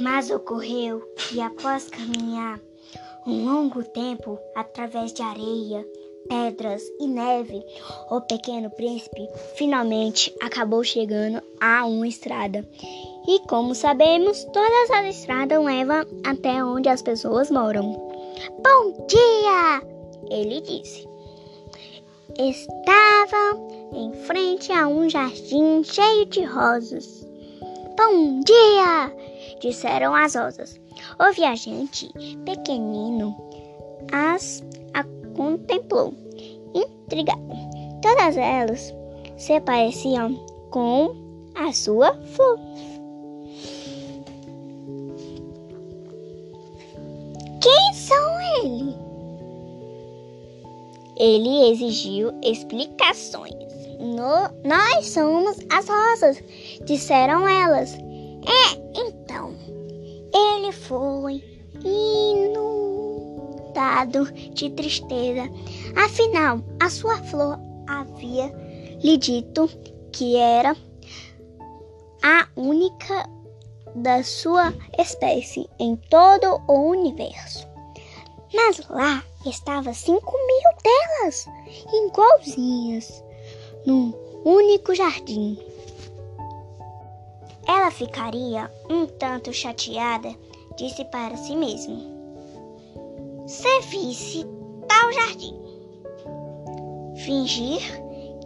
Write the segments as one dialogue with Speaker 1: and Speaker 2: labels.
Speaker 1: Mas ocorreu que após caminhar um longo tempo através de areia, pedras e neve, o pequeno príncipe finalmente acabou chegando a uma estrada. E como sabemos, todas as estradas levam até onde as pessoas moram. Bom dia! Ele disse. Estava em frente a um jardim cheio de rosas. Bom dia! Disseram as rosas. O viajante pequenino as a contemplou, intrigado. Todas elas se pareciam com a sua flor. Quem são eles? Ele exigiu explicações. No, nós somos as rosas, disseram elas. É, ele foi inundado de tristeza. Afinal, a sua flor havia lhe dito que era a única da sua espécie em todo o universo. Mas lá estava cinco mil delas, igualzinhas, num único jardim. Ela ficaria um tanto chateada, disse para si mesma. Se visse tal jardim, fingir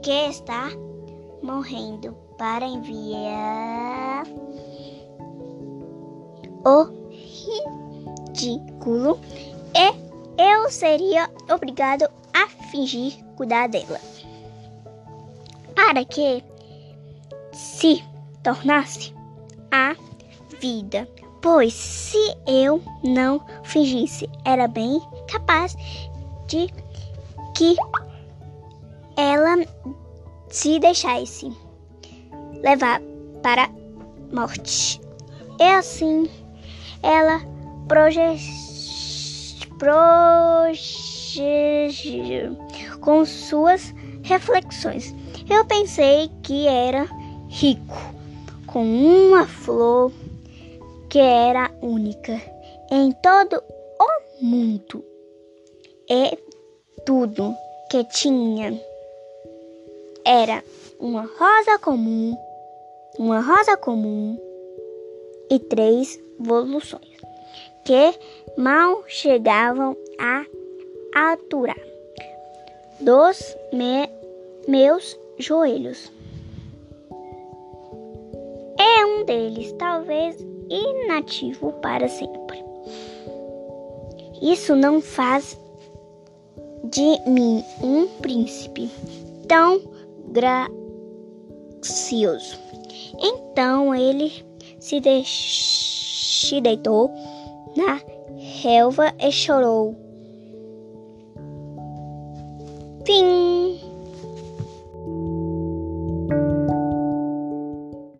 Speaker 1: que está morrendo para enviar o ridículo e eu seria obrigado a fingir cuidar dela. Para que se tornasse a vida. Pois se eu não fingisse, era bem capaz de que ela se deixasse levar para a morte. E assim ela projegiu com suas reflexões. Eu pensei que era rico com uma flor que era única em todo o mundo. E tudo que tinha era uma rosa comum, uma rosa comum e três evoluções que mal chegavam a altura dos me meus joelhos é um deles, talvez inativo para sempre. Isso não faz de mim um príncipe tão gracioso. Então ele se, se deitou na relva e chorou. Fim.